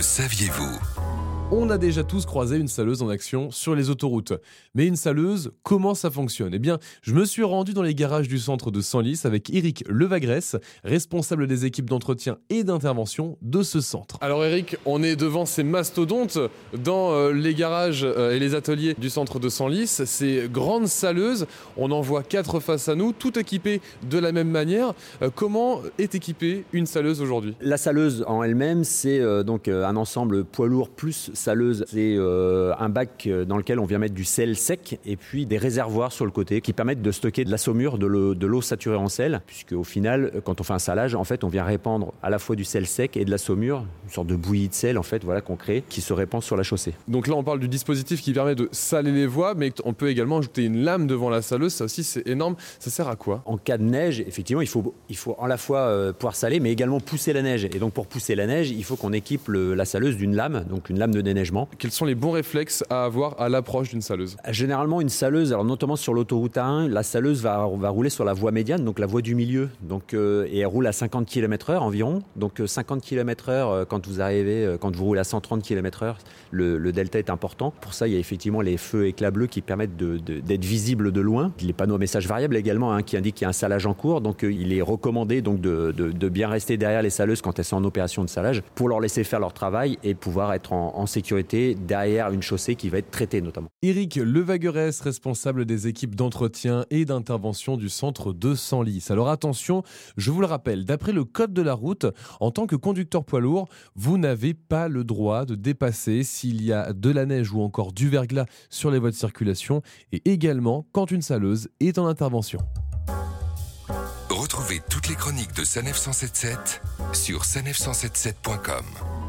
Le saviez-vous on a déjà tous croisé une saleuse en action sur les autoroutes. Mais une saleuse, comment ça fonctionne? Eh bien, je me suis rendu dans les garages du centre de Senlis avec Eric Levagresse, responsable des équipes d'entretien et d'intervention de ce centre. Alors Eric, on est devant ces mastodontes dans euh, les garages euh, et les ateliers du centre de Senlis. Ces grandes saleuses, on en voit quatre face à nous, toutes équipées de la même manière. Euh, comment est équipée une saleuse aujourd'hui? La saleuse en elle-même, c'est donc un ensemble poids lourd plus saleuse, c'est euh, un bac euh, dans lequel on vient mettre du sel sec et puis des réservoirs sur le côté qui permettent de stocker de la saumure, de l'eau saturée en sel, puisque au final, quand on fait un salage, en fait, on vient répandre à la fois du sel sec et de la saumure, une sorte de bouillie de sel en fait, voilà qu'on crée, qui se répand sur la chaussée. Donc là, on parle du dispositif qui permet de saler les voies, mais on peut également ajouter une lame devant la saleuse. Ça aussi, c'est énorme. Ça sert à quoi? En cas de neige, effectivement, il faut, il faut à la fois euh, pouvoir saler, mais également pousser la neige. Et donc pour pousser la neige, il faut qu'on équipe la saleuse d'une lame, donc une lame de déneigement. Quels sont les bons réflexes à avoir à l'approche d'une saleuse Généralement, une saleuse, alors notamment sur l'autoroute A1, la saleuse va, va rouler sur la voie médiane, donc la voie du milieu, donc, euh, et elle roule à 50 km/h environ. Donc 50 km/h, quand vous arrivez, euh, quand vous roulez à 130 km/h, le, delta est important. Pour ça, il y a effectivement les feux éclats bleus qui permettent d'être visibles de loin. Les panneaux à message variable également, hein, qui indiquent qu'il y a un salage en cours. Donc euh, il est recommandé donc de, de, bien rester derrière les saleuses quand elles sont en opération de salage pour leur laisser faire leur travail et pouvoir être en, en sécurité derrière une chaussée qui va être traitée notamment. Éric Levaguerès, responsable des équipes d'entretien et d'intervention du centre de Senlis. Alors attention, je vous le rappelle, d'après le code de la route, en tant que conducteur poids lourd, vous n'avez pas le droit de dépasser s'il y a de la neige ou encore du verglas sur les voies de circulation et également quand une saleuse est en intervention. Retrouvez toutes les chroniques de Sanef 177 sur sanef177.com.